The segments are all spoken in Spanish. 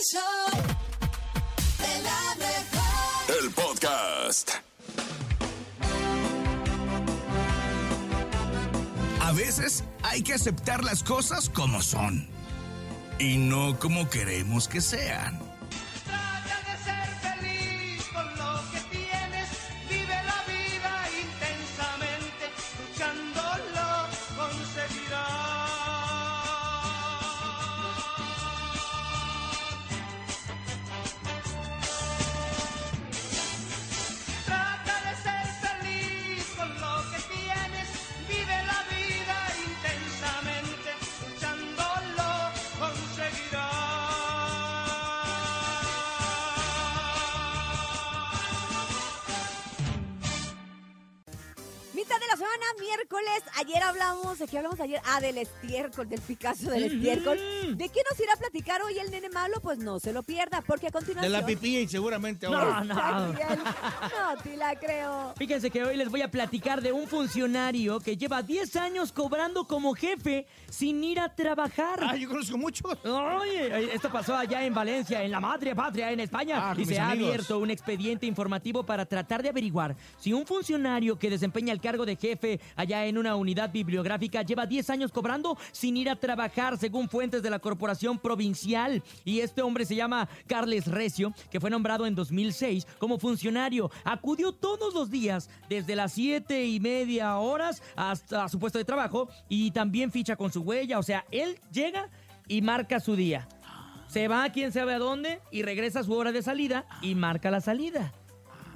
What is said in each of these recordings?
El la mejor. El podcast. A veces hay que aceptar las cosas como son y no como queremos que sean. Ayer hablamos, ¿de qué hablamos ayer? Ah, del estiércol, del Picasso del estiércol. ¿De qué nos irá a platicar hoy el nene malo? Pues no se lo pierda, porque a De continuación... la pipí y seguramente No, ahora. no. No, te la creo. Fíjense que hoy les voy a platicar de un funcionario que lleva 10 años cobrando como jefe sin ir a trabajar. Ah, yo conozco muchos. Oye, esto pasó allá en Valencia, en la madre patria, en España. Ah, con y se ha amigos. abierto un expediente informativo para tratar de averiguar si un funcionario que desempeña el cargo de jefe allá en una unidad bibliográfica lleva 10 años cobrando sin ir a trabajar, según fuentes de la corporación provincial. Y este hombre se llama Carles Recio, que fue nombrado en 2006 como funcionario. Acudió todos los días, desde las 7 y media horas hasta su puesto de trabajo, y también ficha con su huella. O sea, él llega y marca su día. Se va a quién sabe a dónde y regresa a su hora de salida y marca la salida.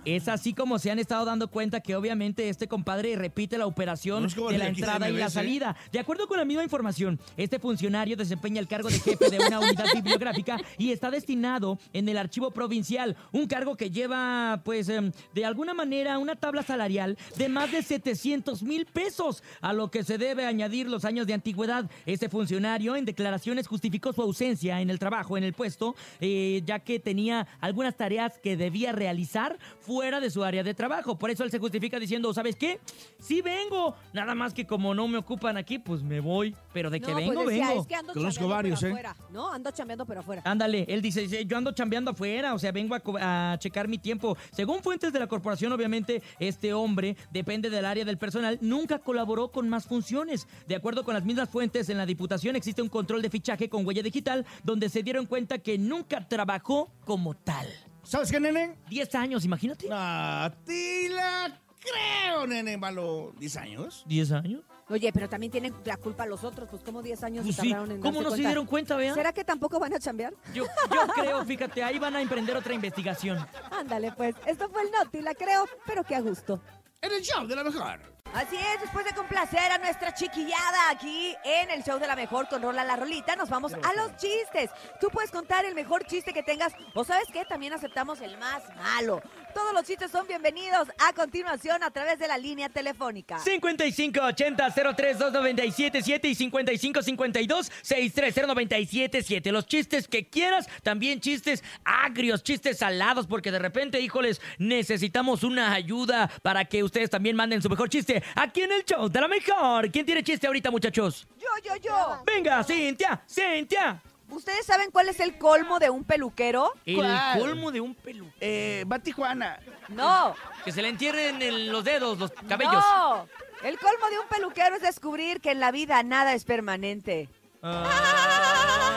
Es así como se han estado dando cuenta que obviamente este compadre repite la operación No de la entrada y la salida. De acuerdo con la misma información, este funcionario desempeña el cargo de jefe de una unidad bibliográfica y está destinado en el archivo provincial, un cargo que lleva, pues, em, de alguna manera una tabla salarial de más de 700 mil pesos, a lo que se debe añadir los años de antigüedad. Este funcionario en declaraciones justificó su ausencia en el trabajo, en el puesto, eh, ya que tenía algunas tareas que debía realizar fuera de su área de trabajo. Por eso él se justifica diciendo, ¿sabes qué? Sí vengo, nada más que como no me ocupan aquí, pues me voy. Pero de que no, vengo, pues decía, vengo. es que ando Conozco chambeando varios, pero ¿eh? afuera. No, ando chambeando pero afuera. Ándale, él dice, "Sí, yo ando chambeando afuera, o sea, vengo a checar mi tiempo. Según fuentes de la corporación, obviamente, este hombre depende del área del personal, nunca colaboró con más funciones. De acuerdo con las mismas fuentes, en la Diputación existe un control de fichaje con huella digital, donde se dieron cuenta que nunca trabajó como tal. ¿Sabes qué, nene? 10 años, imagínate. A ti la creo, nene malo. ¿10 años? ¿10 años? Oye, pero también tienen la culpa los otros, pues como 10 años Pues se sí, tardaron en ¿cómo darse no se cuenta? dieron cuenta, vea? ¿Será que tampoco van a chambear? Yo, yo creo, fíjate, ahí van a emprender otra investigación. Ándale, pues. Esto fue el Noti, la creo, pero que a gusto. En el show de la mejor. Así es, después de complacer a nuestra chiquillada aquí en el show de la mejor con Rola la Rolita, nos vamos a los chistes. Tú puedes contar el mejor chiste que tengas o sabes qué, también aceptamos el más malo. Todos los chistes son bienvenidos a continuación a través de la línea telefónica. 5580-032977 y 5552-630977. Los chistes que quieras, también chistes agrios, chistes salados, porque de repente, híjoles, necesitamos una ayuda para que ustedes también manden su mejor chiste aquí en el show de la mejor. ¿Quién tiene chiste ahorita, muchachos? Yo, yo, yo. Venga, Cintia, Cintia. ¿Ustedes saben cuál es el colmo de un peluquero? El ¿Cuál? colmo de un pelo. Eh, va a Tijuana. No. Que se le entierren en los dedos, los cabellos. No. El colmo de un peluquero es descubrir que en la vida nada es permanente. Ay.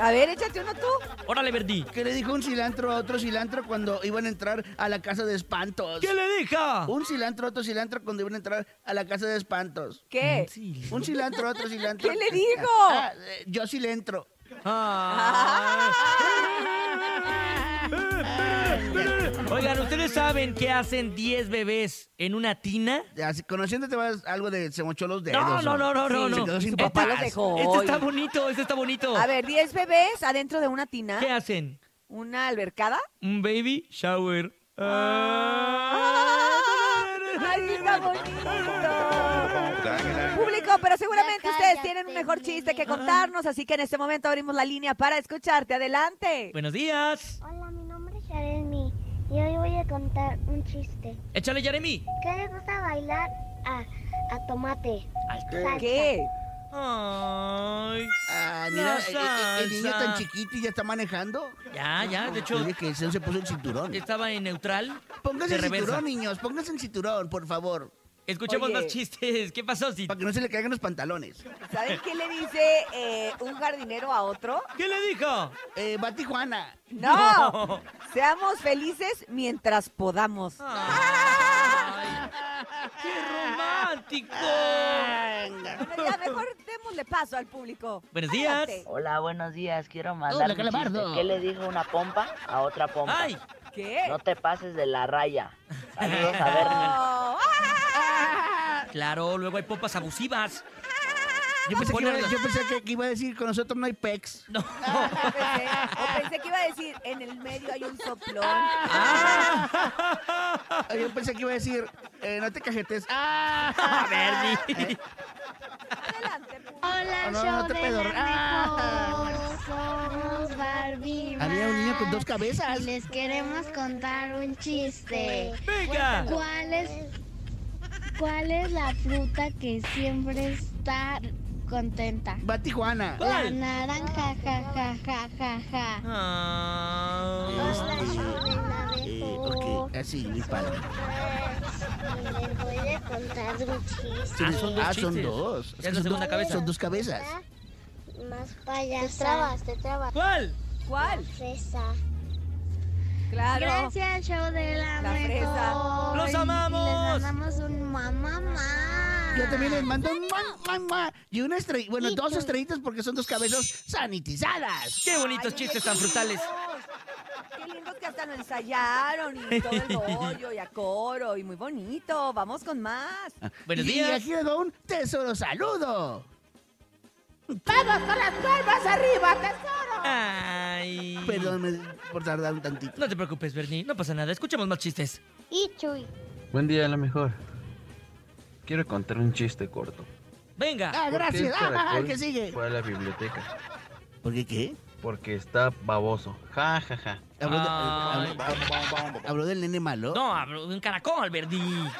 A ver, échate uno tú. Órale, Verdi. ¿Qué le dijo un cilantro a otro cilantro cuando iban a entrar a la casa de espantos? ¿Qué le deja? Un cilantro a otro cilantro cuando iban a entrar a la casa de espantos. ¿Qué? Un cilantro a otro cilantro. ¿Qué le dijo? Ah, eh, yo cilantro. Ah. Oigan, ¿ustedes saben qué hacen 10 bebés en una tina? Así, conociéndote vas algo de se mochó los dedos. No, no, no, no, no, se no. quedó sin Su papá los papás. dejó. Este está bonito, este está bonito. A ver, 10 bebés adentro de una tina. ¿Qué hacen? ¿Una albercada? Un baby shower. Ah. ¡Ay, está bonito! Público, pero seguramente ustedes tienen un mejor chiste que contarnos, así que en este momento abrimos la línea para escucharte. Adelante. Buenos días. Hola, mi nombre es Yaremi y hoy voy a contar un chiste. Échale, Jeremy. ¿Qué le gusta bailar a, a Tomate? Salsa. ¿Qué? Ay. Ah, mira, el, el- el niño tan chiquito y ya está manejando. Ya, ya, de hecho, Oye, que se se puso el cinturón. estaba en neutral. Pónganse el reversa. cinturón, niños. Pónganse el cinturón, por favor. Escuchemos Oye. más chistes. ¿Qué pasó, Sid? Para que no se le caigan los pantalones. ¿Saben qué le dice eh, un jardinero a otro? ¿Qué le dijo? Eh, va Tijuana. No, seamos felices mientras podamos. Ay, ¡Qué romántico! Ya mejor démosle paso al público. Buenos días. Adelante. Hola, buenos días. Quiero mandar Hola, un chiste. ¿Qué le dijo una pompa a otra pompa? ¡Ay! ¿Qué? No te pases de la raya. Saludos a Bernie. Oh, Claro, luego hay pompas abusivas. Yo pensé, que iba, yo pensé que, que iba a decir, con nosotros no hay pecs. No. pensé, o pensé que iba a decir, en el medio hay un soplón. Ah. Yo pensé que iba a decir, eh, no te cajetes. ¡Ah! A Bernie. Adelante, público. Hola, No, no, show no te de pedor- la mejor. Somos Barbie. Había un niño con dos Y cabezas. les queremos contar un chiste. ¡Venga! ¿Cuál es, ¿Cuál es la fruta que siempre está contenta? Va Tijuana. La naranja, ja, ja, ja, ja, ja. Ah. Eh, ok, así, mi padre. Les voy a contar un chiste Ah, son dos Ah, son chistes. dos. Ya es la segunda cabeza. Son dos cabezas. más payasa. Te trabas, te trabas. ¿Cuál? ¿Cuál? Fresa. Claro. Gracias, show de la, La mejor. ¡Los amamos! Les mandamos un mamá. Yo también les mando un mua. y una estrella, bueno, dos estrellitas porque son dos cabezas sanitizadas. ¡Qué bonitos Ay, chistes qué tan frutales! Qué lindos que hasta lo ensayaron y todo el rollo y a coro y muy bonito. Vamos con más. Buenos Y- días. Y aquí les doy un tesoro saludo. Ay. Perdónme por tardar un tantito. No te preocupes, Bernie. No pasa nada. Escuchemos más chistes. Y Chuy. Buen día, la mejor. Quiero contar un chiste corto. Venga. Ah, ¿Por qué gracias. el Ah, que sigue. Fue a la biblioteca. ¿Por qué qué? Porque está baboso. Ja, ja, ja. Habló, de- habló- habló del nene malo. No, hablo de un caracol, Bernie.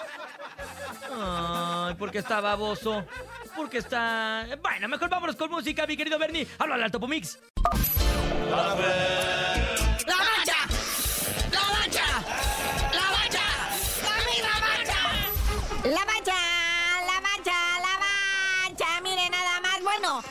Ay, porque está baboso. Porque está. Bueno, mejor vámonos con música, mi querido Bernie. Habla al Topo Mix.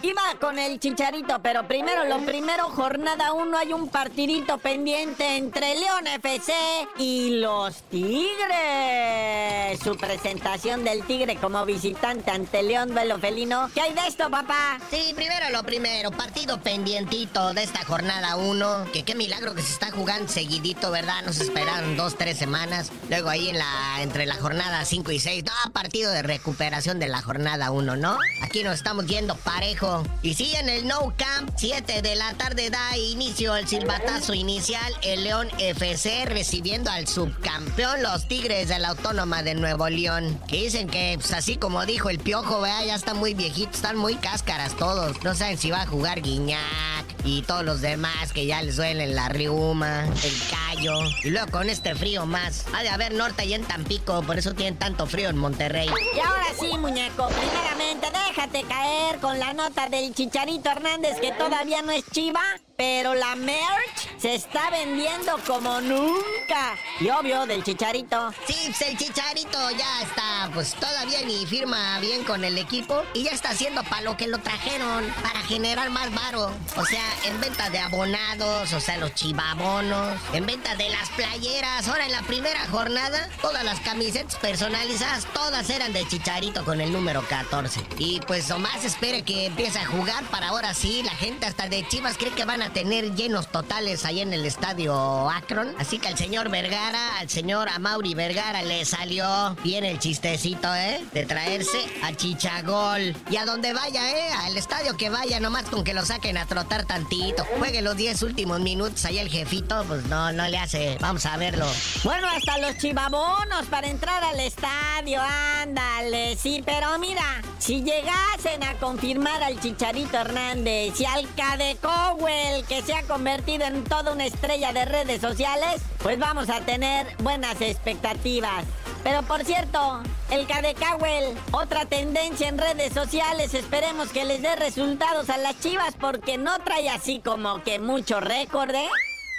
Iba con el chicharito, pero primero, lo primero, jornada 1, hay un partidito pendiente entre León FC y los Tigres. Su presentación del Tigre como visitante ante León Duelo Felino. ¿Qué hay de esto, papá? Sí, primero lo primero, partido pendientito de esta jornada 1. Que qué milagro que se está jugando seguidito, ¿verdad? Nos esperaron dos, tres semanas. Luego ahí en la, entre la jornada 5 y 6, no, partido de recuperación de la jornada 1, ¿no? Aquí nos estamos yendo parejo. Y sí, en el No Camp, 7 de la tarde da inicio el silbatazo inicial. El León FC recibiendo al subcampeón, los Tigres de la Autónoma de Nuevo León. Que dicen que, pues así como dijo el piojo, vea, ya están muy viejitos, están muy cáscaras todos. No saben si va a jugar Guiñac y todos los demás que ya les duelen la riuma, el callo. Y luego con este frío más. Ha de haber norte y en Tampico, por eso tienen tanto frío en Monterrey. Y ahora sí, muñeco, primeramente déjate caer con la nota del Chicharito Hernández que todavía no es chiva, pero la merch se está vendiendo como nunca. Y obvio, del Chicharito. Sí, pues el Chicharito ya está, pues todavía ni firma bien con el equipo y ya está haciendo para lo que lo trajeron, para generar más varo. O sea, en venta de abonados, o sea, los chivabonos, en venta de las playeras. Ahora en la primera jornada, todas las camisetas personalizadas, todas eran de Chicharito con el número 14. Y pues más espere que empiece a jugar para ahora sí, la gente hasta de Chivas cree que van a tener llenos totales ahí en el estadio Akron. Así que al señor Vergara, al señor Amauri Vergara le salió bien el chistecito, ¿eh? De traerse a Chichagol. Y a donde vaya, ¿eh? Al estadio que vaya, nomás con que lo saquen a trotar tantito. Juegue los 10 últimos minutos ahí el jefito, pues no, no le hace. Vamos a verlo. Bueno, hasta los chivabonos para entrar al estadio, ándale, sí, pero mira, si llegasen a confirmar al Chicharito Hernández y al Cade Cowell, que se ha convertido en toda una estrella de redes sociales, pues vamos a tener buenas expectativas. Pero por cierto, el Cadecawel, otra tendencia en redes sociales, esperemos que les dé resultados a las chivas porque no trae así como que mucho récord, ¿eh?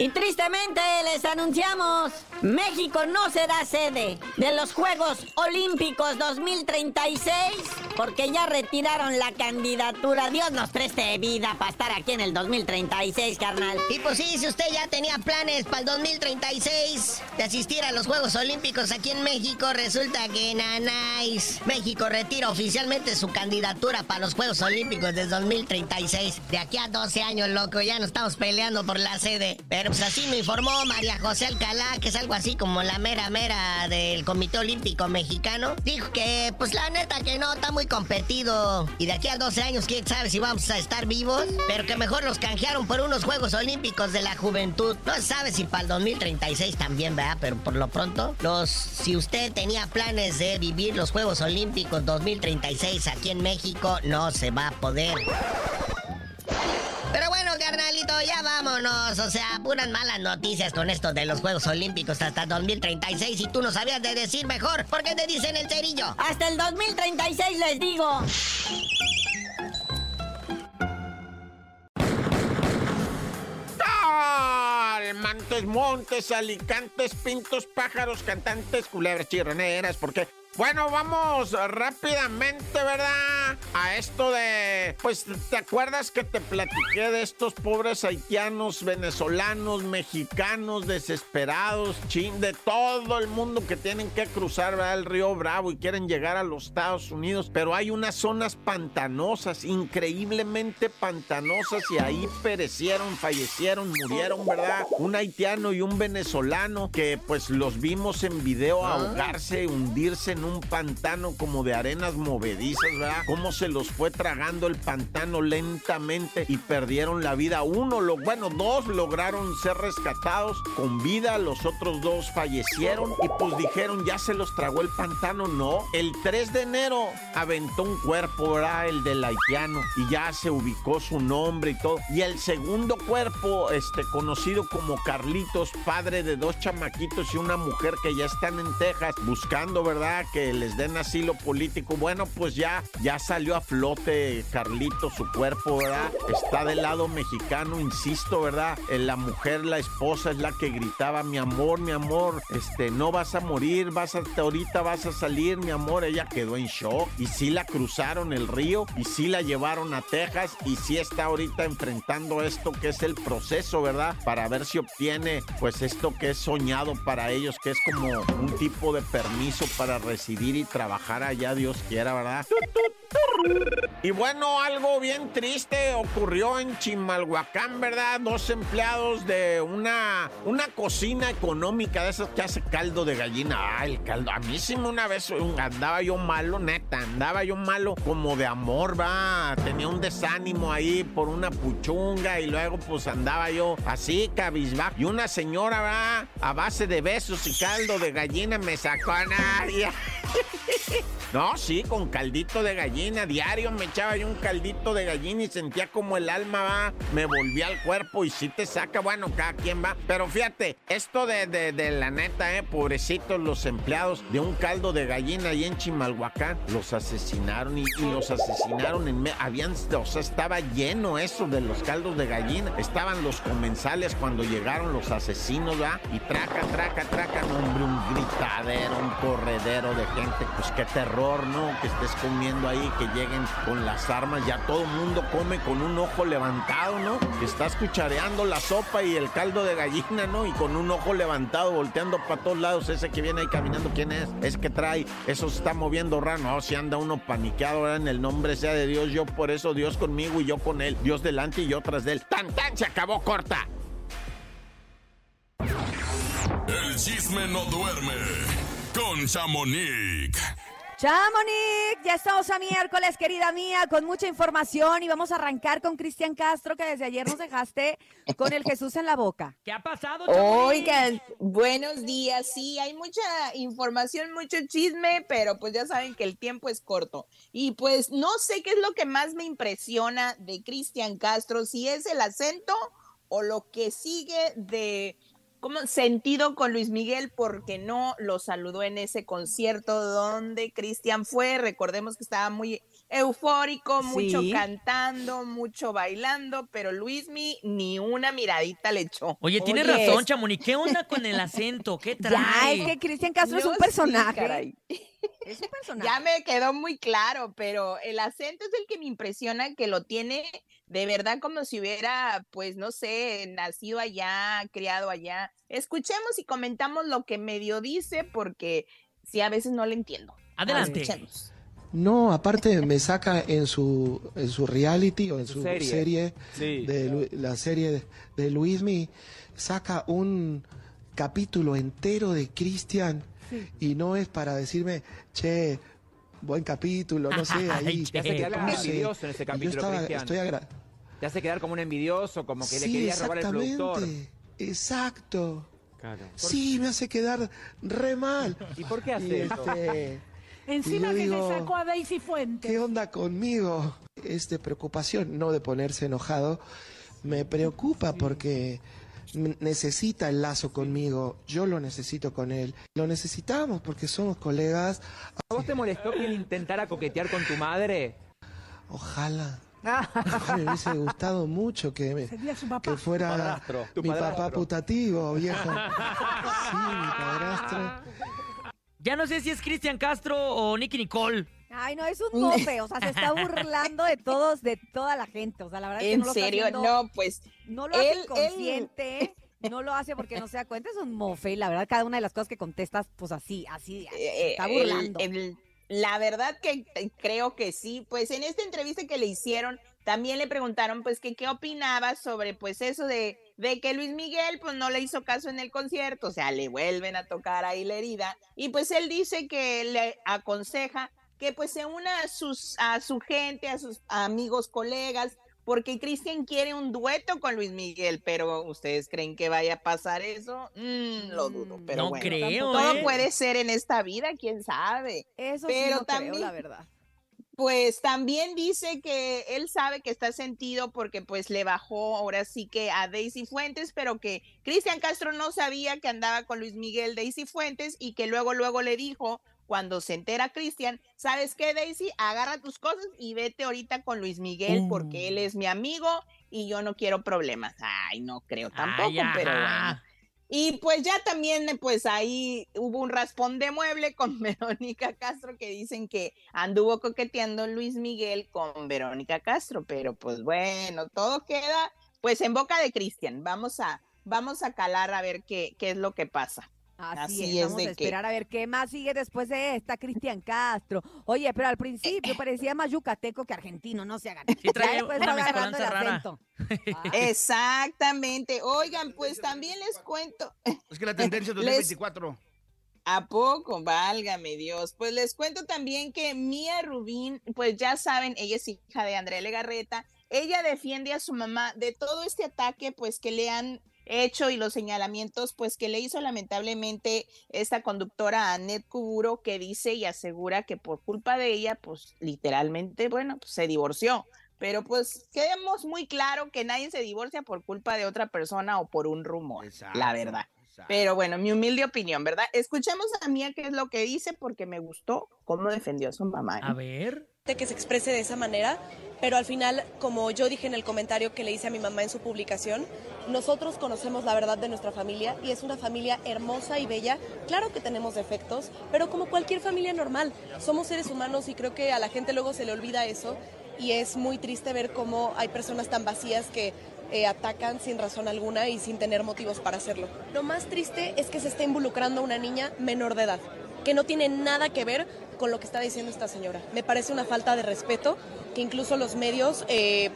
Y tristemente les anunciamos, México no será sede de los Juegos Olímpicos 2036 porque ya retiraron la candidatura. Dios nos preste vida para estar aquí en el 2036, carnal. Y pues sí, si usted ya tenía planes para el 2036 de asistir a los Juegos Olímpicos aquí en México, resulta que nanáis. México retira oficialmente su candidatura para los Juegos Olímpicos del 2036. De aquí a 12 años, loco, ya no estamos peleando por la sede. Pero pues así me informó María José Alcalá, que es algo así como la mera mera del Comité Olímpico Mexicano. Dijo que, pues la neta que no, está muy competido. Y de aquí a 12 años, quién sabe si vamos a estar vivos. Pero que mejor los canjearon por unos Juegos Olímpicos de la Juventud. No se sabe si para el 2036 también, ¿verdad? Pero por lo pronto, los, si usted tenía planes de vivir los Juegos Olímpicos 2036 aquí en México, no se va a poder. Vámonos. O sea, puras malas noticias con esto de los Juegos Olímpicos hasta 2036. Y tú no sabías de decir mejor. ¿Por qué te dicen el cerillo? Hasta el 2036 les digo. Montes, montes, alicantes, pintos, pájaros, cantantes, culebras, chirroneras, porque bueno, vamos rápidamente, ¿verdad? A esto de, pues, ¿te acuerdas que te platiqué de estos pobres haitianos, venezolanos, mexicanos, desesperados, chin, de todo el mundo que tienen que cruzar ¿verdad? el río Bravo y quieren llegar a los Estados Unidos? Pero hay unas zonas pantanosas, increíblemente pantanosas, y ahí perecieron, fallecieron, murieron, ¿verdad? Un haitiano y un venezolano que, pues, los vimos en video ahogarse, hundirse en un pantano como de arenas movedizas, ¿verdad? Cómo se los fue tragando el pantano lentamente y perdieron la vida. Uno, lo, bueno, dos lograron ser rescatados con vida, los otros dos fallecieron y pues dijeron, ya se los tragó el pantano. No, el 3 de enero aventó un cuerpo, ¿verdad? El del haitiano y ya se ubicó su nombre y todo. Y el segundo cuerpo, este, conocido como Carlitos, padre de dos chamaquitos y una mujer que ya están en Texas buscando, ¿verdad? Que les den asilo político. Bueno, pues ya, ya salió a flote Carlito, su cuerpo, ¿verdad? Está del lado mexicano, insisto, ¿verdad? Eh, La mujer, la esposa es la que gritaba, mi amor, mi amor, este, no vas a morir, vas a, ahorita vas a salir, mi amor. Ella quedó en shock y sí la cruzaron el río y sí la llevaron a Texas y sí está ahorita enfrentando esto que es el proceso, ¿verdad? Para ver si obtiene, pues esto que es soñado para ellos, que es como un tipo de permiso para recibir y trabajar allá, Dios quiera, ¿verdad? Y bueno, algo bien triste ocurrió en Chimalhuacán, ¿verdad? Dos empleados de una, una cocina económica de esas que hace caldo de gallina. Ah, el caldo. A mí sí una vez andaba yo malo, neta, andaba yo malo como de amor, va. Tenía un desánimo ahí por una puchunga y luego pues andaba yo así, cabizbajo. Y una señora, va, a base de besos y caldo de gallina me sacó a nadie. No, sí, con caldito de gallina. Diario me echaba yo un caldito de gallina y sentía como el alma va, me volvía al cuerpo y sí te saca, bueno, cada quien va. Pero fíjate, esto de, de, la neta, eh, pobrecitos los empleados de un caldo de gallina ahí en Chimalhuacán, los asesinaron y, los asesinaron en... Habían, o sea, estaba lleno eso de los caldos de gallina. Estaban los comensales cuando llegaron los asesinos, ¿va? Y traca, traca, traca, hombre, un gritadero, un corredero de gente. Pues qué terror, ¿no? Que estés comiendo ahí, que lleguen con las armas. Ya todo el mundo come con un ojo levantado, ¿no? Que estás cuchareando la sopa y el caldo de gallina, ¿no? Y con un ojo levantado, volteando para todos lados. Ese que viene ahí caminando, ¿quién es? Es que trae, eso se está moviendo raro. No, si anda uno paniqueado, ahora en el nombre sea de Dios. Yo por eso, Dios conmigo y yo con él. Dios delante y yo tras de él. ¡Tan, tan! Se acabó corta. El chisme no duerme con Chamonix. Chamonix, ya estamos a miércoles, querida mía, con mucha información y vamos a arrancar con Cristian Castro, que desde ayer nos dejaste con el Jesús en la boca. ¿Qué ha pasado, Oigan, buenos días. Sí, hay mucha información, mucho chisme, pero pues ya saben que el tiempo es corto. Y pues no sé qué es lo que más me impresiona de Cristian Castro, si es el acento o lo que sigue de como sentido con Luis Miguel porque no lo saludó en ese concierto donde Cristian fue. Recordemos que estaba muy eufórico, mucho Sí. cantando, mucho bailando, pero Luismi ni una miradita le echó. Oye, tienes Oye, razón, Chamonix. ¿Qué onda con el acento? ¿Qué trae? Ya, es que Cristian Castro es un sí, personaje. caray. es un personaje. Ya me quedó muy claro, pero el acento es el que me impresiona que lo tiene de verdad como si hubiera, pues no sé, nacido allá, criado allá. Escuchemos y comentamos lo que medio dice porque sí, a veces no le entiendo. Adelante. Escuchemos. No, aparte me saca en su, en su reality o en su serie. serie, Sí. de Lu- la serie de, de Luismi, saca un capítulo entero de Cristian y no es para decirme, che, buen capítulo, no sé, ahí. Te hace quedar como un envidioso en ese Y yo capítulo, estaba- Cristian. estoy agra- Te hace quedar como un envidioso, como que le Sí, quería robar el productor. exactamente, exacto. Claro. Sí, me hace quedar re mal. ¿Y por qué Y, hace eso? este, Encima que digo, le sacó a Daisy Fuentes. ¿Qué onda conmigo? Es de preocupación, no de ponerse enojado. Me preocupa porque necesita el lazo conmigo. Yo lo necesito con él. Lo necesitamos porque somos colegas. ¿A vos te molestó que él intentara coquetear con tu madre? Ojalá. Ojalá me hubiese gustado mucho que, me- que fuera mi papá putativo, viejo. Sí, mi padrastro. Ya no sé si es Cristian Castro o Nicky Nicole. Ay, no, es un mofe, o sea, se está burlando de todos, de toda la gente, o sea, la verdad es que En no lo está serio, haciendo- no, pues no lo hace él- consciente, no lo hace porque no se da cuenta, es un mofe, y la verdad, cada una de las cosas que contestas, pues así, así, así, eh, está el- burlando. el- la verdad que eh, creo que sí. Pues en esta entrevista que le hicieron, también le preguntaron pues que qué opinaba sobre pues eso de, de que Luis Miguel pues no le hizo caso en el concierto, o sea, le vuelven a tocar ahí la herida. Y pues él dice que le aconseja que pues se una a, sus, a su gente, a sus amigos, colegas, porque Cristian quiere un dueto con Luis Miguel, pero ¿ustedes creen que vaya a pasar eso? Mm, lo dudo, pero No bueno. creo, Todo ¿eh? puede ser en esta vida, quién sabe. Eso pero sí no también, creo, la verdad. Pues también dice que él sabe que está sentido porque pues le bajó ahora sí que a Daisy Fuentes, pero que Cristian Castro no sabía que andaba con Luis Miguel Daisy Fuentes y que luego luego le dijo cuando se entera Cristian, ¿sabes qué Daisy? Agarra tus cosas y vete ahorita con Luis Miguel porque él es mi amigo y yo no quiero problemas. Ay, no creo tampoco, Ay, pero bueno. Y pues ya también, eh, pues ahí hubo un raspón de mueble con Verónica Castro que dicen que anduvo coqueteando Luis Miguel con Verónica Castro, pero pues bueno, todo queda pues en boca de Cristian. Vamos a, vamos a calar a ver qué, qué es lo que pasa. Así, Así es, es vamos de a que- esperar a ver qué más sigue después de esta Cristian Castro. Oye, pero al principio parecía más yucateco que argentino, no se hagan. Sí, trae una agarrando el. Exactamente. Oigan, pues también les cuento. Es que la tendencia Les- 2024. ¿A poco? Válgame Dios. Pues les cuento también que Mía Rubín, pues ya saben, ella es hija de Andrea Legarreta. Ella defiende a su mamá de todo este ataque, pues que le han hecho y los señalamientos, pues que le hizo lamentablemente esta conductora Annette Kuburo, que dice y asegura que por culpa de ella, pues literalmente, bueno, pues se divorció. Pero pues quedemos muy claro que nadie se divorcia por culpa de otra persona o por un rumor, la verdad. Pero bueno, mi humilde opinión, ¿verdad? Escuchemos a Mía qué es lo que dice porque me gustó cómo defendió a su mamá. ¿eh? A ver. Que se exprese de esa manera, pero al final, como yo dije en el comentario que le hice a mi mamá en su publicación, nosotros conocemos la verdad de nuestra familia y es una familia hermosa y bella. Claro que tenemos defectos, pero como cualquier familia normal, somos seres humanos y creo que a la gente luego se le olvida eso y es muy triste ver cómo hay personas tan vacías que eh, atacan sin razón alguna y sin tener motivos para hacerlo. Lo más triste es que se está involucrando a una niña menor de edad, que no tiene nada que ver con lo que está diciendo esta señora. Me parece una falta de respeto que incluso los medios eh,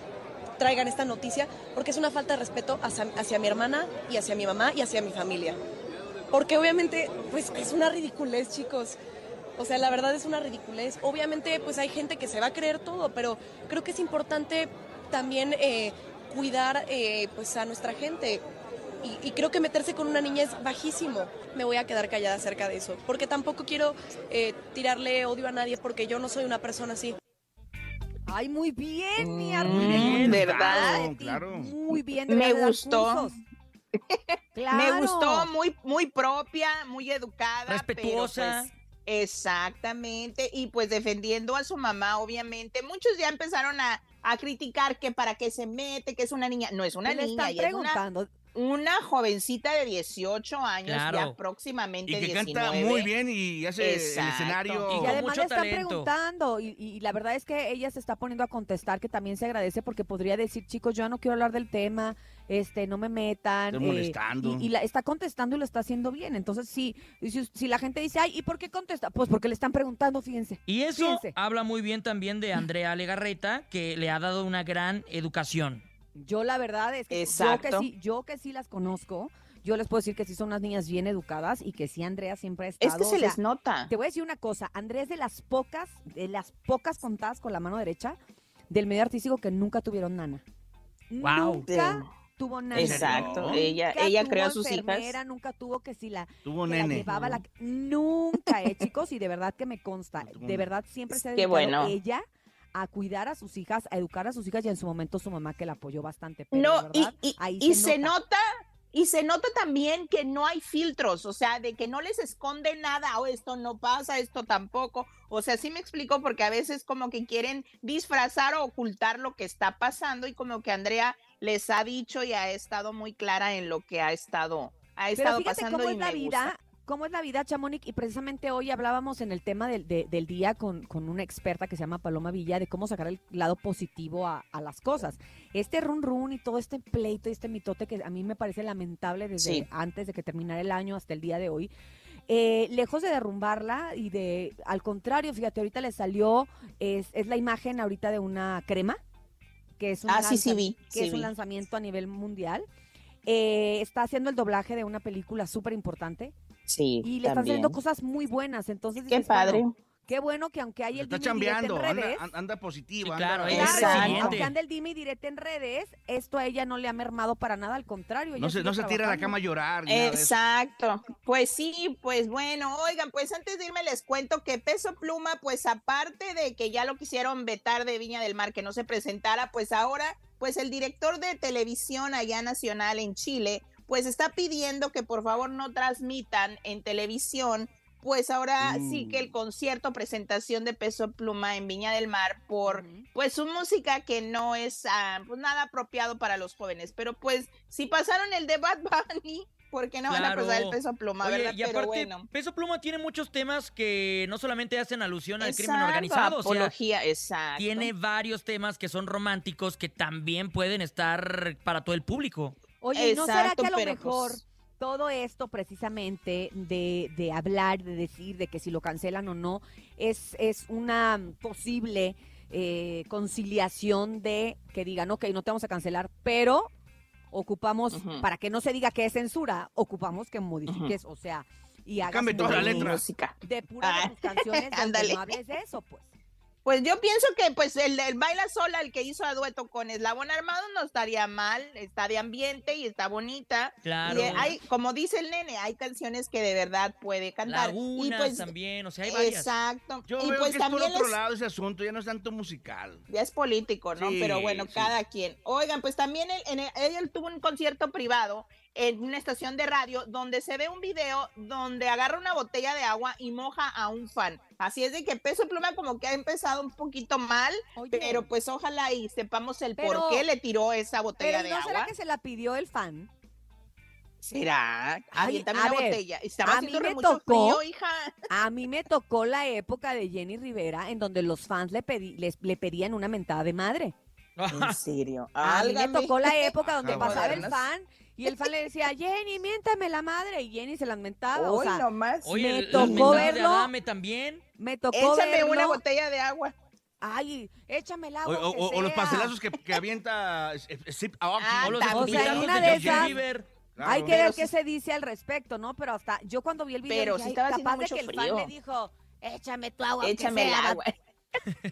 traigan esta noticia, porque es una falta de respeto hacia, mi hermana y hacia mi mamá y hacia mi familia. Porque obviamente, pues es una ridiculez, chicos. O sea, la verdad es una ridiculez. Obviamente, pues hay gente que se va a creer todo, pero creo que es importante también eh, cuidar eh, pues a nuestra gente. Y, y creo que meterse con una niña es bajísimo. Me voy a quedar callada acerca de eso. Porque tampoco quiero eh, tirarle odio a nadie porque yo no soy una persona así. Ay, muy bien, mi Mm. ¿verdad? Muy bien, Me de dar gustó. cursos. Me gustó, muy, muy propia, muy educada. pero, Respetuosa. pues, exactamente. Y pues defendiendo a su mamá, obviamente. Muchos ya empezaron a, a criticar que para qué se mete, que es una niña. No es una ¿Qué le niña, están ella es una, preguntando? Una jovencita de 18 años, Claro. ya próximamente Y que 19. canta muy bien y hace el Exacto. escenario. Y además le están preguntando y, y la verdad es que ella se está poniendo a contestar que también se agradece porque podría decir, chicos, yo ya no quiero hablar del tema, este, no me metan. Estoy molestando. y, y la está contestando y lo está haciendo bien. Entonces, sí, y si, si la gente dice, ay, ¿y por qué contesta? Pues porque le están preguntando, fíjense. Y eso Fíjense. habla muy bien también de Andrea Legarreta, que le ha dado una gran educación. Yo la verdad es que yo que sí, yo que sí las conozco, yo les puedo decir que sí son unas niñas bien educadas y que sí Andrea siempre ha estado. Es que se o sea, les nota. Te voy a decir una cosa, Andrea es de las pocas, de las pocas contadas con la mano derecha del medio artístico que nunca tuvieron nana. Guau. Nunca tuvo nana. Exacto, ella- ella tuvo creó a sus hijas. Nunca tuvo que si la, Tuvo que la llevaba la- nunca, eh, chicos, y de verdad que me consta, de verdad siempre se ha dedicado bueno. ella a cuidar a sus hijas, a educar a sus hijas y en su momento su mamá que la apoyó bastante. Pero No, y, y- ahí y se se, nota. nota. y se nota también que no hay filtros, o sea, de que no les esconde nada, o esto no pasa, esto tampoco. O sea, sí me explico porque a veces como que quieren disfrazar o ocultar lo que está pasando y como que Andrea les ha dicho y ha estado muy clara en lo que ha estado, ha Pero estado fíjate pasando cómo y es la me vida, gusta. Cómo es la vida, Chamonix, y precisamente hoy hablábamos en el tema del, de- del día con, con una experta que se llama Paloma Villa de cómo sacar el lado positivo a, a las cosas. Este run run y todo este pleito y este mitote que a mí me parece lamentable desde Sí. antes de que terminara el año hasta el día de hoy. eh, lejos de derrumbarla y de, al contrario, fíjate, ahorita le salió, es, es la imagen ahorita de una crema, que es un, Ah, sí, sí vi, que es un lanzamiento a nivel mundial. Eh, está haciendo el doblaje de una película súper importante Sí, y le está también. haciendo cosas muy buenas. Entonces, Qué dices, bueno, padre. qué bueno que aunque hay el Está dime chambeando, en anda, redes, an- anda positiva. claro, anda- claro, aunque anda el dime y direte en redes, esto a ella no le ha mermado para nada, al contrario. No se, no se tira a la cama a llorar. Exacto. Pues sí, pues bueno, oigan, pues antes de irme les cuento que Peso Pluma, pues aparte de que ya lo quisieron vetar de Viña del Mar, que no se presentara, pues ahora, pues el director de televisión allá nacional en Chile, pues está pidiendo que por favor no transmitan en televisión. Pues ahora sí que el concierto, presentación de Peso Pluma en Viña del Mar por pues su música que no es ah, pues nada apropiado para los jóvenes. Pero pues si pasaron el de Bad Bunny, ¿por qué no van a pasar el Peso Pluma, Oye, verdad? y Pero aparte, bueno. Peso Pluma tiene muchos temas que no solamente hacen alusión al crimen organizado, o sea, apología, exacto. tiene varios temas que son románticos que también pueden estar para todo el público. Oye, ¿y ¿no será que a lo mejor pues, todo esto precisamente de, de hablar, de decir, de que si lo cancelan o no, es, es una posible eh, conciliación de que digan, ok, no te vamos a cancelar, pero ocupamos, para que no se diga que es censura, ocupamos que modifiques, o sea, y hagas Cambie toda la letra. música. de pura de Ah, tus canciones donde no hables de eso, pues. Pues yo pienso que pues el, el Baila Sola, el que hizo a dueto con Eslabón Armado, no estaría mal, está de ambiente y está bonita. Claro. Y eh, hay, como dice el nene, hay canciones que de verdad puede cantar. Lagunas y pues, también, o sea, hay varias. Exacto. Yo y veo pues que es por también otro les- lado ese asunto, ya no es tanto musical. Ya es político, ¿no? Sí, Pero bueno, sí. cada quien. Oigan, pues también él, en el- él tuvo un concierto privado en una estación de radio donde se ve un video donde agarra una botella de agua y moja a un fan. Así es de que Peso Pluma como que ha empezado un poquito mal, pero pues ojalá y sepamos el Pero- por qué le tiró esa botella Pero de ¿no será agua. que se la pidió el fan? ¿Será? Ay, a una ver, botella. Estaba a mí me mucho tocó, frío, hija. a mí me tocó la época de Jenny Rivera en donde los fans le, pedí- les, le pedían una mentada de madre. En serio. A mí me tocó la época donde Qué pasaba el fan y el fan le decía, Jenny, miéntame la madre, y Jenny se las mentaba. o Hoy sea, nomás. Oye, me tocó verlo, Adame también. me tocó Échame verlo. una botella de agua. Ay, échame el O, agua. o- que o- o los pastelazos que, que avienta eh, eh, Aoki. Ah, o los O sea, una de de esas-. Claro. Hay que ver qué se dice al respecto, ¿no? Pero hasta yo cuando vi el video Pero dije, sí "Ay, estaba haciendo capaz de mucho que el frío. fan le dijo, échame tu agua, Échame el agua.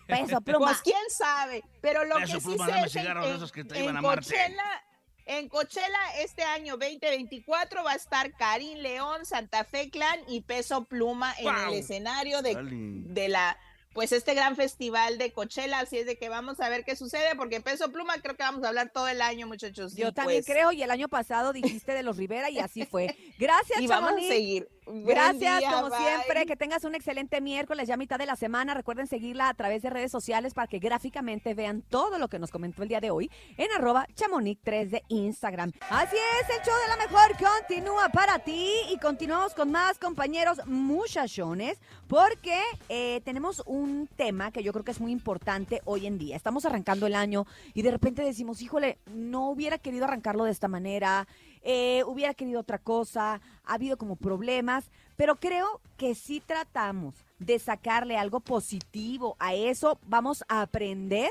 Peso pluma. Pues quién sabe, pero lo Peso que sí pluma, sé es de en- esos que te en iban a Marte. Coachella, en Coachella este año 2024 va a estar Karim León, Santa Fe Clan y Peso Pluma en el escenario de, de la pues este gran festival de Coachella, así es de que vamos a ver qué sucede, porque Peso Pluma creo que vamos a hablar todo el año, muchachos. Yo Y, también pues, creo, y el año pasado dijiste de los Rivera y así fue. Gracias, Y vamos a seguir. Gracias, día, como bye. siempre. Que tengas un excelente miércoles, ya mitad de la semana. Recuerden seguirla a través de redes sociales para que gráficamente vean todo lo que nos comentó el día de hoy en arroba chamonix3 de Instagram. Así es, el show de la mejor continúa para ti y continuamos con más compañeros muchachones porque eh, tenemos un tema que yo creo que es muy importante hoy en día. Estamos arrancando el año y de repente decimos, híjole, no hubiera querido arrancarlo de esta manera, eh, hubiera querido otra cosa, ha habido como problemas, pero creo que si tratamos de sacarle algo positivo a eso, vamos a aprender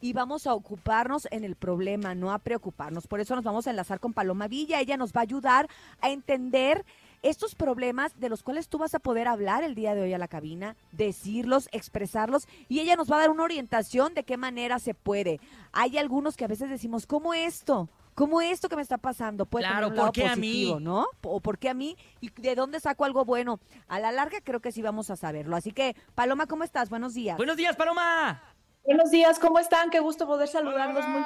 y vamos a ocuparnos en el problema, no a preocuparnos. Por eso nos vamos a enlazar con Paloma Villa. Ella nos va a ayudar a entender estos problemas de los cuales tú vas a poder hablar el día de hoy a la cabina, decirlos, expresarlos y ella nos va a dar una orientación de qué manera se puede. Hay algunos que a veces decimos, ¿cómo esto? ¿Cómo esto que me está pasando? Puede Claro, tener un ¿por lado qué a mí? positivo, ¿no? ¿O por qué a mí? ¿Y de dónde saco algo bueno? A la larga creo que sí vamos a saberlo. Así que, Paloma, ¿cómo estás? Buenos días. Buenos días, Paloma. Buenos días, ¿cómo están? Qué gusto poder saludarlos. Muy,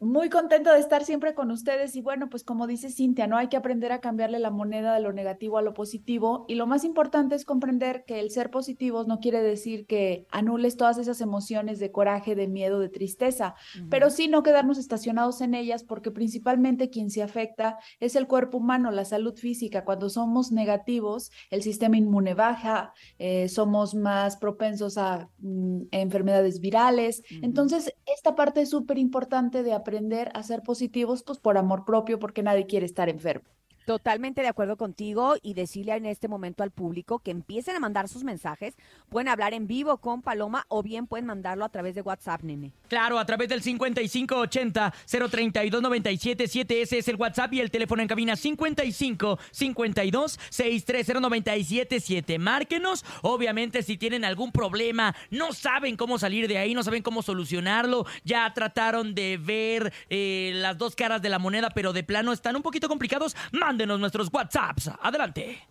muy contento de estar siempre con ustedes. Y bueno, pues como dice Cintia, ¿no? Hay que aprender a cambiarle la moneda de lo negativo a lo positivo. Y lo más importante es comprender que el ser positivos no quiere decir que anules todas esas emociones de coraje, de miedo, de tristeza, pero sí no quedarnos estacionados en ellas, porque principalmente quien se afecta es el cuerpo humano, la salud física. Cuando somos negativos, el sistema inmune baja, eh, somos más propensos a mm, enfermedades virales. Entonces, esta parte es súper importante de aprender a ser positivos, pues por amor propio, porque nadie quiere estar enfermo. Totalmente de acuerdo contigo y decirle en este momento al público que empiecen a mandar sus mensajes. Pueden hablar en vivo con Paloma o bien pueden mandarlo a través de WhatsApp, nene. Claro, a través del 5580-032-977. Ese es el WhatsApp y el teléfono en cabina 55-52-630-977. Márquenos. Obviamente, si tienen algún problema, no saben cómo salir de ahí, no saben cómo solucionarlo. Ya trataron de ver eh, las dos caras de la moneda, pero de plano están un poquito complicados. Mándenos nuestros WhatsApps. Adelante.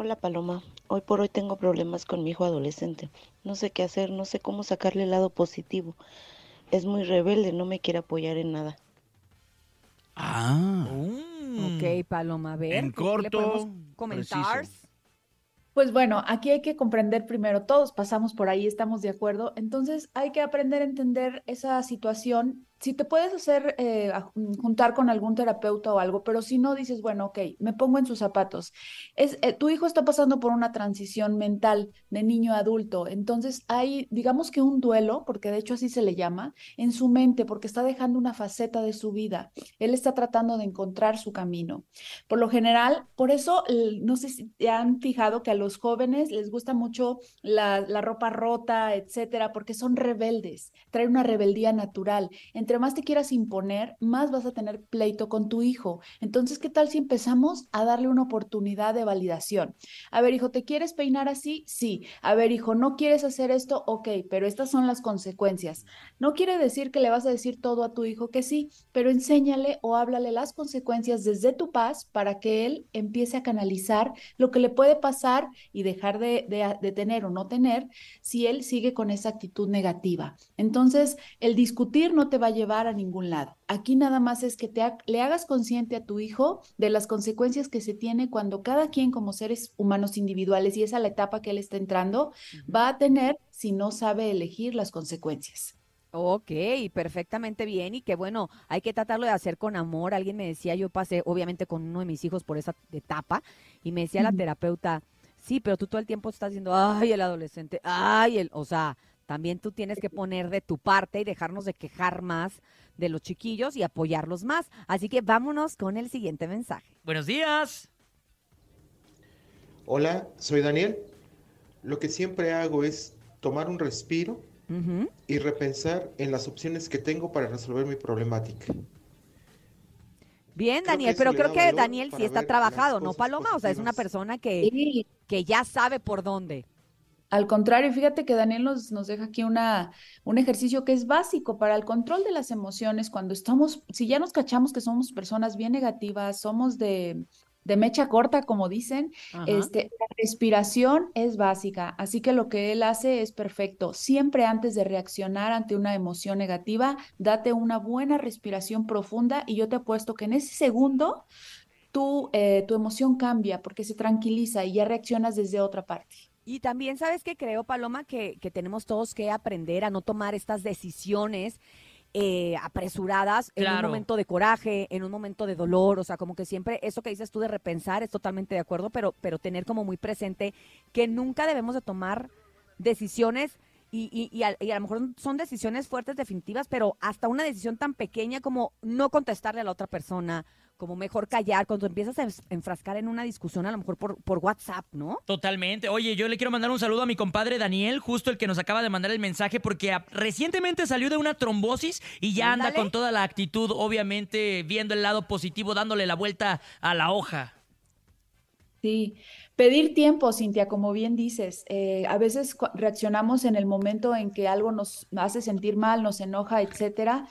Hola Paloma, hoy por hoy tengo problemas con mi hijo adolescente. No sé qué hacer, no sé cómo sacarle el lado positivo. Es muy rebelde, no me quiere apoyar en nada. Ah. Ok, Paloma, a ver. En ¿qué- qué le corto, comentar? Pues bueno, aquí hay que comprender primero, todos pasamos por ahí, estamos de acuerdo, entonces hay que aprender a entender esa situación. Si te puedes hacer, eh, a- juntar con algún terapeuta o algo, pero si no dices, bueno, ok, me pongo en sus zapatos. Es, eh, tu hijo está pasando por una transición mental de niño a adulto, entonces hay, digamos que un duelo, porque de hecho así se le llama, en su mente, porque está dejando una faceta de su vida. Él está tratando de encontrar su camino. Por lo general, por eso, no sé si te han fijado que a los jóvenes les gusta mucho la, la ropa rota, etcétera, porque son rebeldes, traen una rebeldía natural. Entre más te quieras imponer, más vas a tener pleito con tu hijo. Entonces, ¿qué tal si empezamos a darle una oportunidad de validación? A ver, hijo, ¿te quieres peinar así? Sí. A ver, hijo, ¿no quieres hacer esto? Ok, pero estas son las consecuencias. No quiere decir que le vas a decir todo a tu hijo que sí, pero enséñale o háblale las consecuencias desde tu paz para que él empiece a canalizar lo que le puede pasar y dejar de, tener o no tener si él sigue con esa actitud negativa. Entonces, el discutir no te va a llevar a ningún lado. Aquí nada más es que te ha- le hagas consciente a tu hijo de las consecuencias que se tiene cuando cada quien como seres humanos individuales, y esa es la etapa que él está entrando, va a tener si no sabe elegir las consecuencias. Ok, perfectamente bien y que bueno, hay que tratarlo de hacer con amor. Alguien me decía, yo pasé obviamente con uno de mis hijos por esa etapa y me decía la terapeuta, sí, pero tú todo el tiempo estás diciendo, ay, el adolescente, ay, el, o sea, también tú tienes que poner de tu parte y dejarnos de quejar más de los chiquillos y apoyarlos más. Así que vámonos con el siguiente mensaje. Buenos días. Hola, soy Daniel. Lo que siempre hago es tomar un respiro y repensar en las opciones que tengo para resolver mi problemática. Bien, Creo Daniel, pero creo da que Daniel sí está trabajado, ¿no, Paloma? O sea, es una persona que, que ya sabe por dónde. Al contrario, fíjate que Daniel nos, nos deja aquí una, un ejercicio que es básico para el control de las emociones cuando estamos, si ya nos cachamos que somos personas bien negativas, somos de, de mecha corta, como dicen. Ajá. Este, la respiración es básica, así que lo que él hace es perfecto. Siempre antes de reaccionar ante una emoción negativa, date una buena respiración profunda y yo te apuesto que en ese segundo tu, eh, tu emoción cambia porque se tranquiliza y ya reaccionas desde otra parte. Y también sabes que creo, Paloma, que, que tenemos todos que aprender a no tomar estas decisiones eh, apresuradas en un momento de coraje, en un momento de dolor, o sea, como que siempre eso que dices tú de repensar es totalmente de acuerdo, pero, pero tener como muy presente que nunca debemos de tomar decisiones y, y, y a, y a lo mejor son decisiones fuertes, definitivas, pero hasta una decisión tan pequeña como no contestarle a la otra persona, como mejor callar, cuando empiezas a enfrascar en una discusión a lo mejor por, por WhatsApp, ¿no? Totalmente. Oye, yo le quiero mandar un saludo a mi compadre Daniel, justo el que nos acaba de mandar el mensaje, porque a- recientemente salió de una trombosis y ya anda con toda la actitud, obviamente viendo el lado positivo, dándole la vuelta a la hoja. Sí, pedir tiempo, Cintia, como bien dices. eh, a veces reaccionamos en el momento en que algo nos hace sentir mal, nos enoja, etcétera.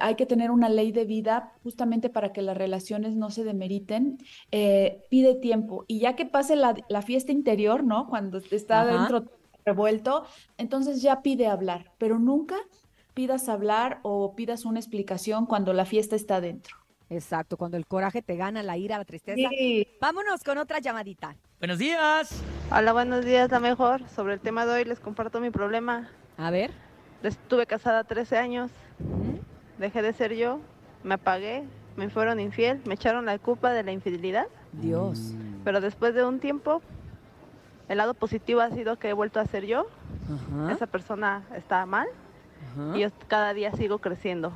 Hay que tener una ley de vida justamente para que las relaciones no se demeriten. Eh, pide tiempo y ya que pase la, la fiesta interior, ¿no? Cuando está Ajá. dentro revuelto, entonces ya pide hablar, pero nunca pidas hablar o pidas una explicación cuando la fiesta está dentro. Exacto, cuando el coraje te gana, la ira, la tristeza. Sí. Vámonos con otra llamadita. Buenos días. Hola, buenos días, la mejor. Sobre el tema de hoy les comparto mi problema. A ver. Estuve casada 13 años. Dejé de ser yo, me apagué, me fueron infiel, me echaron la culpa de la infidelidad. Dios. Pero después de un tiempo, el lado positivo ha sido que he vuelto a ser yo. Ajá. Esa persona está mal Ajá. y yo cada día sigo creciendo.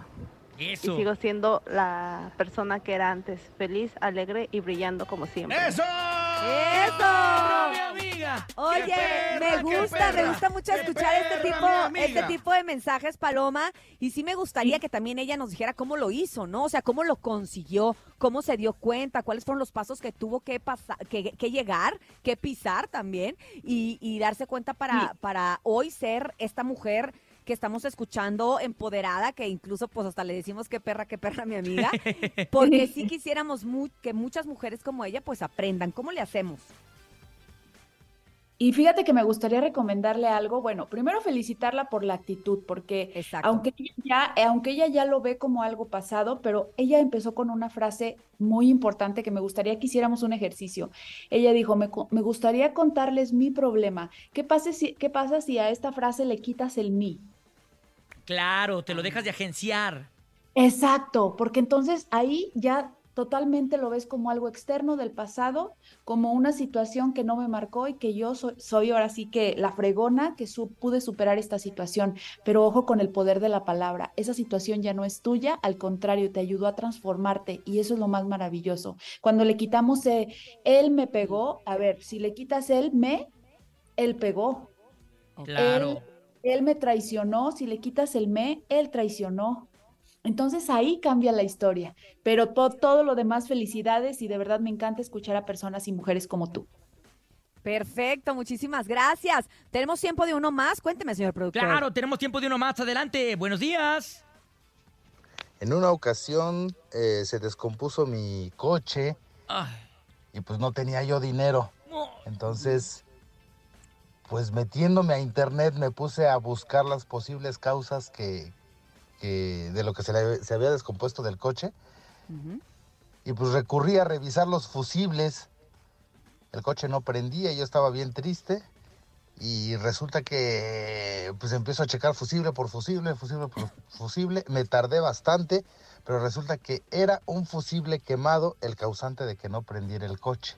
Eso. Y sigo siendo la persona que era antes, feliz, alegre y brillando como siempre. ¡Eso! ¡Eso! Oye, ¡Qué me gusta, me gusta mucho ¡Qué escuchar este tipo, este tipo de mensajes, Paloma. Y sí me gustaría que también ella nos dijera cómo lo hizo, ¿no? O sea, cómo lo consiguió, cómo se dio cuenta, cuáles fueron los pasos que tuvo que pasar, que, que llegar, que pisar también, y, y darse cuenta para, para hoy ser esta mujer que estamos escuchando empoderada, que incluso pues hasta le decimos qué perra, qué perra mi amiga, porque sí quisiéramos mu- que muchas mujeres como ella pues aprendan. ¿Cómo le hacemos? Y fíjate que me gustaría recomendarle algo. Bueno, primero felicitarla por la actitud, porque Exacto. aunque ella, ya, eh, aunque ella ya lo ve como algo pasado, pero ella empezó con una frase muy importante que me gustaría que hiciéramos un ejercicio. Ella dijo, me, me gustaría contarles mi problema. ¿Qué pasa, si, ¿Qué pasa si a esta frase le quitas el mí? Claro, te lo dejas de agenciar. Exacto, porque entonces ahí ya totalmente lo ves como algo externo del pasado, como una situación que no me marcó y que yo soy, soy ahora sí que la fregona que su- pude superar esta situación. Pero ojo con el poder de la palabra, esa situación ya no es tuya, al contrario, te ayudó a transformarte y eso es lo más maravilloso. Cuando le quitamos eh, él me pegó, a ver, si le quitas él me, él pegó. Claro. Él, él me traicionó, si le quitas el me, él traicionó. Entonces ahí cambia la historia, pero to- todo lo demás felicidades y de verdad me encanta escuchar a personas y mujeres como tú. Perfecto, muchísimas gracias. ¿Tenemos tiempo de uno más? Cuénteme, señor productor. Claro, tenemos tiempo de uno más. Adelante. Buenos días. En una ocasión eh, se descompuso mi coche Ay, y pues no tenía yo dinero. no. Entonces, pues metiéndome a internet me puse a buscar las posibles causas que, que- de lo que se, le- se había descompuesto del coche y pues recurrí a revisar los fusibles. El coche no prendía, yo estaba bien triste y resulta que pues empiezo a checar fusible por fusible, fusible por fusible. Me tardé bastante, pero resulta que era un fusible quemado el causante de que no prendiera el coche.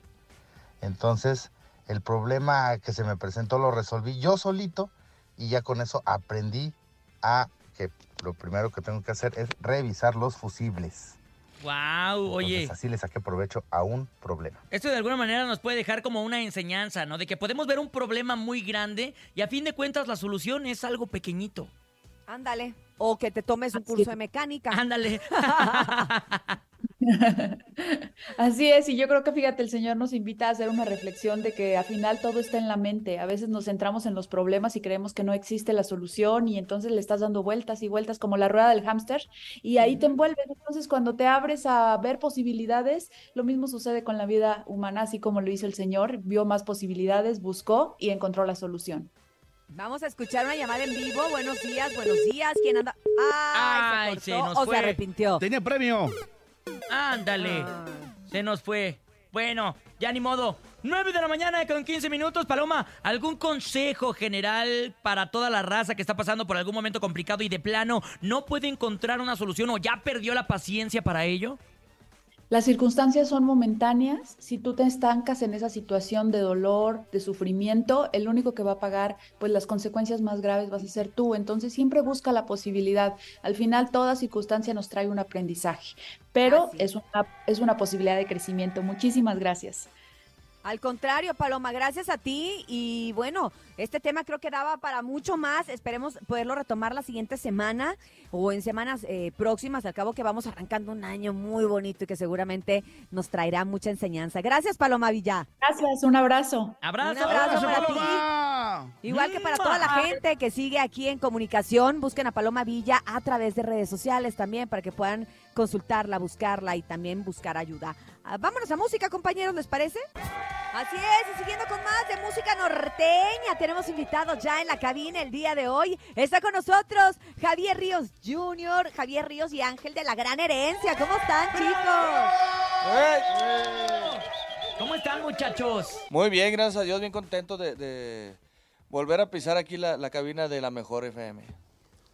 Entonces, el problema que se me presentó lo resolví yo solito y ya con eso aprendí a que lo primero que tengo que hacer es revisar los fusibles. Wow, oye. Entonces, así le saqué provecho a un problema. Esto de alguna manera nos puede dejar como una enseñanza, ¿no? De que podemos ver un problema muy grande y a fin de cuentas la solución es algo pequeñito. Ándale. O que te tomes un curso de mecánica. Ándale. Así es, y yo creo que fíjate, el Señor nos invita a hacer una reflexión de que al final todo está en la mente. A veces nos centramos en los problemas y creemos que no existe la solución y entonces le estás dando vueltas y vueltas como la rueda del hámster y ahí te envuelves. Entonces cuando te abres a ver posibilidades, lo mismo sucede con la vida humana, así como lo hizo el Señor, vio más posibilidades, buscó y encontró la solución. Vamos a escuchar una llamada en vivo. Buenos días, buenos días. ¿Quién anda? Ay, Ay, se se cortó nos o fue. se arrepintió. Tenía premio. Ándale. Se nos fue. Bueno, ya ni modo. 9 de la mañana con 15 minutos. Paloma, ¿algún consejo general para toda la raza que está pasando por algún momento complicado y de plano no puede encontrar una solución o ya perdió la paciencia para ello? Las circunstancias son momentáneas. Si tú te estancas en esa situación de dolor, de sufrimiento, el único que va a pagar pues las consecuencias más graves vas a ser tú. Entonces siempre busca la posibilidad. Al final toda circunstancia nos trae un aprendizaje, pero es una, es una posibilidad de crecimiento. Muchísimas gracias. Al contrario, Paloma, gracias a ti. Y bueno, este tema creo que daba para mucho más. Esperemos poderlo retomar la siguiente semana o en semanas eh, próximas. Al cabo que vamos arrancando un año muy bonito y que seguramente nos traerá mucha enseñanza. Gracias, Paloma Villa. Gracias, un abrazo. Abrazo. Un abrazo para Paloma. ti. Igual que para toda la gente que sigue aquí en comunicación, busquen a Paloma Villa a través de redes sociales también para que puedan consultarla, buscarla y también buscar ayuda. Ah, vámonos a música, compañeros, ¿les parece? Así es, y siguiendo con más de música norteña, tenemos invitados ya en la cabina el día de hoy. Está con nosotros Javier Ríos Jr., Javier Ríos y Ángel de la Gran Herencia. ¿Cómo están, chicos? ¿Cómo están, muchachos? Muy bien, gracias a Dios, bien contento de, de volver a pisar aquí la, la cabina de la mejor FM.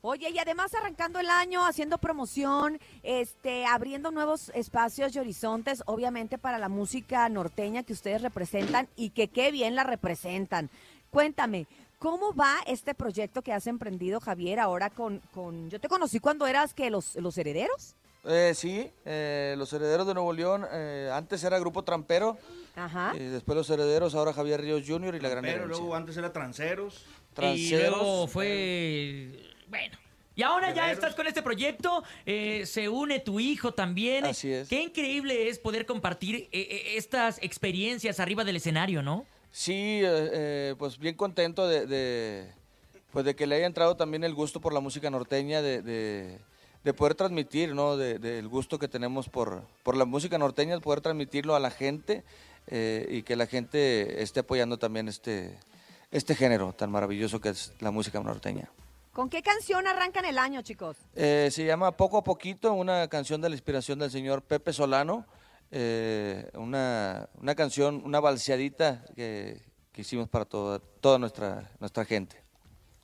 Oye, y además arrancando el año, haciendo promoción, este, abriendo nuevos espacios y horizontes, obviamente para la música norteña que ustedes representan y que qué bien la representan. Cuéntame, ¿cómo va este proyecto que has emprendido, Javier, ahora con, con... Yo te conocí cuando eras que los, los herederos. Eh, sí, eh, los herederos de Nuevo León, eh, antes era Grupo Trampero, Ajá. y después los herederos, ahora Javier Ríos Jr. y la Gran Pero luego antes era tranceros. Y Tranceros. luego fue... Bueno. Y ahora ya estás con este proyecto, eh, se une tu hijo también. Así es. Qué increíble es poder compartir eh, eh, estas experiencias arriba del escenario, ¿no? Sí, eh, pues bien contento de, de, pues de que le haya entrado también el gusto por la música norteña, de, de, de poder transmitir, ¿no? De- Del gusto que tenemos por, por la música norteña, poder transmitirlo a la gente y que la gente esté apoyando también este, este género tan maravilloso que es la música norteña. ¿Con qué canción arrancan el año, chicos? Eh, se llama Poco a Poquito, una canción de la inspiración del señor Pepe Solano, eh, una, una canción, una balseadita que, que hicimos para toda, toda nuestra, nuestra gente.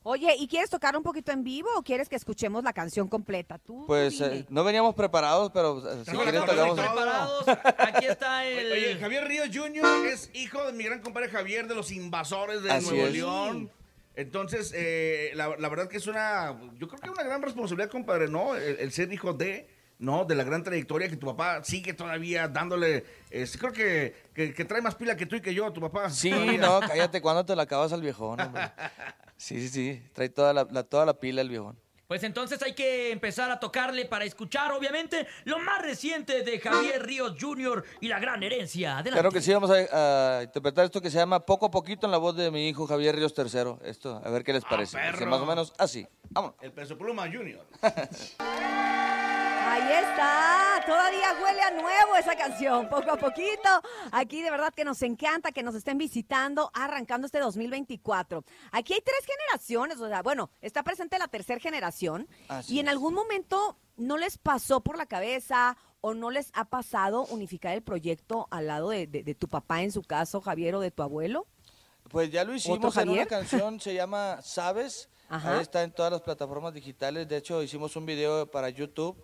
Oye, ¿y quieres tocar un poquito en vivo o quieres que escuchemos la canción completa? Tú Pues eh, no veníamos preparados, pero eh, si la quieres tocamos... Preparados, aquí está el... Oye, Javier Ríos Jr. es hijo de mi gran compadre Javier de los invasores de Así Nuevo es. León. Entonces, eh, la, la verdad que es una, yo creo que una gran responsabilidad, compadre, ¿no? El, el ser hijo de, ¿no? De la gran trayectoria que tu papá sigue todavía dándole, eh, creo que, que, que trae más pila que tú y que yo, tu papá. Sí, Todavía. no, cállate, ¿cuándo te la acabas al viejón? hombre? Sí, sí, sí, trae toda la, la- toda la pila el viejón. Pues entonces hay que empezar a tocarle para escuchar, obviamente, lo más reciente de Javier Ríos Jr. y la gran herencia. Adelante. Claro que sí, vamos a, a interpretar esto que se llama Poco a Poquito en la voz de mi hijo Javier Ríos III. Esto, a ver qué les parece. perro. Dice más o menos así. Vámonos. El peso pluma Junior. Ahí está, todavía huele a nuevo esa canción, poco a poquito. Aquí de verdad que nos encanta que nos estén visitando arrancando este 2024. Aquí hay tres generaciones, o sea, bueno, está presente la tercera generación Así y en es. algún momento no les pasó por la cabeza o no les ha pasado unificar el proyecto al lado de, de- de tu papá en su caso, Javier, o de tu abuelo. Pues ya lo ¿Otro hicimos en una canción, se llama Sabes. Ajá. Ahí está en todas las plataformas digitales. De hecho, hicimos un video para YouTube.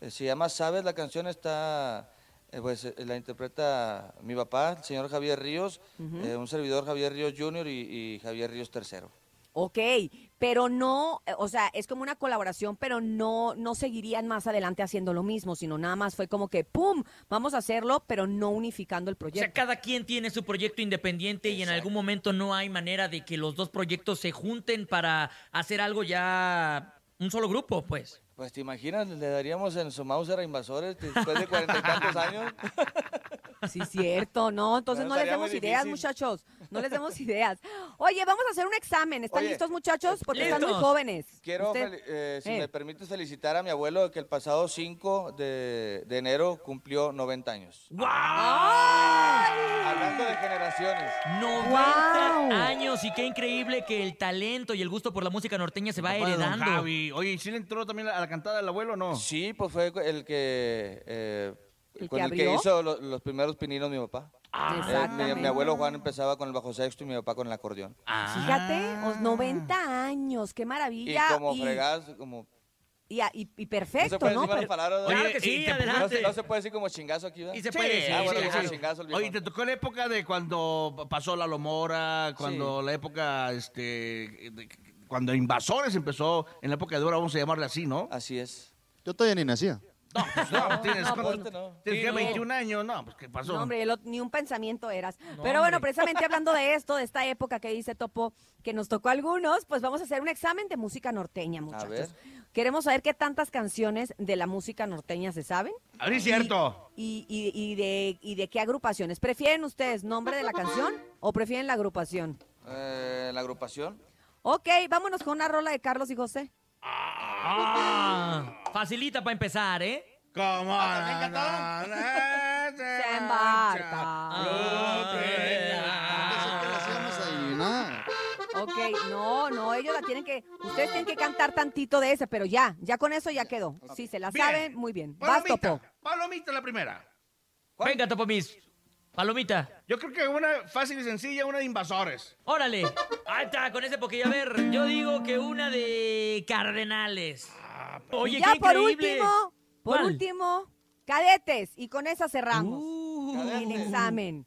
Eh, se llama Sabes. La canción está, eh, pues eh, la interpreta mi papá, el señor Javier Ríos, Ujú. eh, un servidor Javier Ríos Jr. y, y Javier Ríos III. Ok, pero no, o sea, es como una colaboración, pero no, no seguirían más adelante haciendo lo mismo, sino nada más fue como que, ¡pum!, vamos a hacerlo, pero no unificando el O sea, proyecto. cada quien tiene su proyecto independiente y en algún momento no hay manera de que los dos proyectos se junten para hacer algo ya un solo grupo, pues. Pues te imaginas, le daríamos en su Mauser a invasores después de cuarenta y tantos años. Sí, cierto, ¿no? Entonces no les demos ideas, muchachos. No les demos ideas. Oye, vamos a hacer un examen. ¿Están Oye, listos, muchachos? Porque están muy jóvenes. Quiero, eh, si Eh. me permites felicitar a mi abuelo que el pasado 5 de, de enero cumplió 90 años. Hablando de generaciones. 90 años y qué increíble que el talento y el gusto por la música norteña se va Papá de don heredando. Javi. Oye, ¿y si le entró también a la cantada del abuelo o no? Sí, pues fue el que... eh, ¿El con que el que abrió? hizo lo- los primeros pininos mi papá. Ah, Eh, mi- mi, exactamente. abuelo Juan empezaba con el bajo sexto y mi papá con el acordeón. Fíjate, os 90 años, qué Y maravilla. como y, fregadas, como... y, a- y- y No se perfecto, puede ¿no? decir. Claro que sí, y te- adelante. No se, no se puede decir como chingazo aquí, ¿verdad? Sí, sí, sí, Ah, bueno, sí, sí. chingazo, el. Oye, te tocó la época de cuando pasó la Lomora, cuando la época, este, de- cuando Invasores empezó, en la época de oro, vamos a llamarle así, ¿no? Así es. Yo todavía ni nacía. No, pues no, tienes, no, ¿cuánto- pues no. tienes no. 21 años, no, pues ¿qué pasó? No, hombre, ni un pensamiento eras. No, Pero bueno, hombre. precisamente hablando de esto, de esta época que dice Topo, que nos tocó a algunos, pues vamos a hacer un examen de música norteña, muchachos. ver. Queremos saber qué tantas canciones de la música norteña se saben. A ver, es cierto. Y, y- y de, y de qué agrupaciones. ¿Prefieren ustedes nombre de la canción o prefieren la agrupación? Eh, la agrupación. Ok, vámonos con una rola de Carlos y José. Ah, facilita para empezar, ¿eh? ¿Cómo? Se embarca. Ok, no, no, ellos la tienen que, ustedes tienen que cantar tantito de ese, pero ya, ya con eso ya quedó. Si se la Bien. saben, muy bien. Vas, Palomita, Topo. Palomita la primera. Venga, Topo Mis. Palomita. Yo creo que una fácil y sencilla, una de Invasores. Órale. Ahí está, con ese poquillo. A ver, yo digo que una de Cardenales. Oye, y ya qué por increíble. último, por ¿Cuál? último, cadetes. Y con esa cerramos Uh. el examen.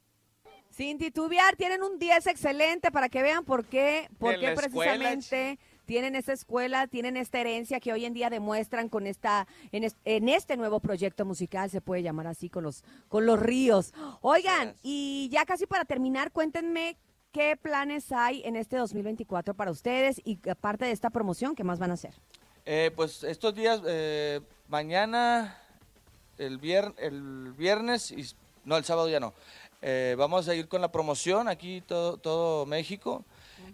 Sin titubear, tienen un 10 excelente para que vean por qué, por qué precisamente tienen esa escuela, tienen esta herencia que hoy en día demuestran con esta, en, es- en este nuevo proyecto musical, se puede llamar así, con los, con los ríos. Oigan, y ya casi para terminar, cuéntenme qué planes hay en este 2024 para ustedes y aparte de esta promoción, ¿qué más van a hacer? Eh, pues estos días, eh, mañana, el, vier- el viernes, y, no, el sábado ya no. Eh, vamos a ir con la promoción aquí todo, todo México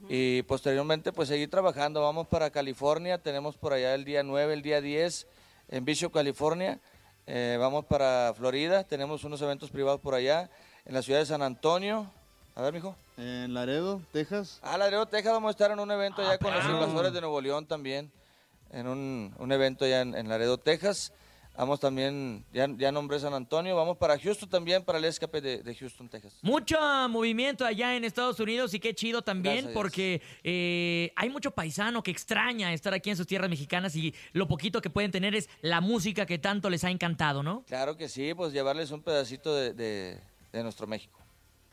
y posteriormente pues seguir trabajando. Vamos para California, tenemos por allá el día 9, el día 10 en Bishop, California. Eh, vamos para Florida, tenemos unos eventos privados por allá. En la ciudad de San Antonio. A ver, mijo. En Laredo, Texas. Ah, Laredo, Texas, vamos a estar en un evento Ah, ya con los invasores de Nuevo León también, en un, un evento ya en, en Laredo, Texas. Vamos también, ya, ya nombré San Antonio, vamos para Houston también, para el escape de, de Houston, Texas. Mucho movimiento allá en Estados Unidos y qué chido también porque eh, hay mucho paisano que extraña estar aquí en sus tierras mexicanas y lo poquito que pueden tener es la música que tanto les ha encantado, ¿no? Claro que sí, pues llevarles un pedacito de, de- de nuestro México.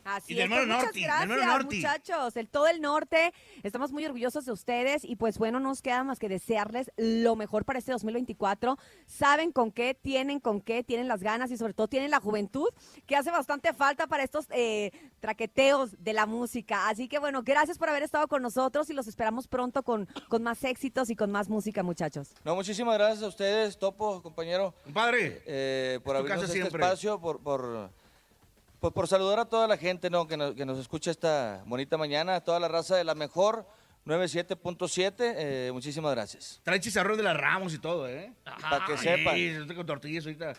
Así Y del Mero pues, muchas Norte, del gracias, Mero Norte. muchachos. El todo el norte. Estamos muy orgullosos de ustedes y pues bueno, nos queda más que desearles lo mejor para este 2024. Saben con qué, tienen con qué, tienen las ganas y sobre todo tienen la juventud que hace bastante falta para estos eh, traqueteos de la música. Así que bueno, gracias por haber estado con nosotros y los esperamos pronto con, con más éxitos y con más música, muchachos. No, muchísimas gracias a ustedes, Topo, compañero. Padre. Eh, por Tu abrirnos este siempre. espacio, por, por, por, por saludar a toda la gente ¿no? que, nos, que nos escucha esta bonita mañana, a toda la raza de la mejor 97.7. eh, muchísimas gracias. Trae chicharrón de las Ramos y todo, ¿eh? Para que sepan. Sí, estoy con tortillas ahorita.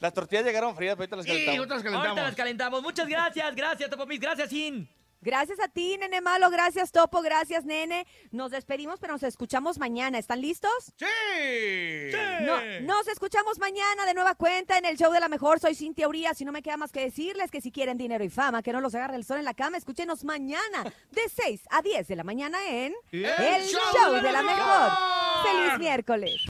Las tortillas llegaron frías, pero ahorita las Sí, calentamos. ahorita las Ahorita calentamos. las calentamos. Muchas gracias, gracias, Topo Mis, gracias, Sin. Gracias a ti, nene malo, gracias Topo, gracias nene. Nos despedimos, pero nos escuchamos mañana. ¿Están listos? ¡Sí! No, nos escuchamos mañana de nueva cuenta en el show de la mejor. Soy Cintia Urias y no me queda más que decirles que si quieren dinero y fama, que no los agarre el sol en la cama, escúchenos mañana de 6 a 10 de la mañana en El El Show Show de de la la Mejor. Mejor. ¡Feliz miércoles!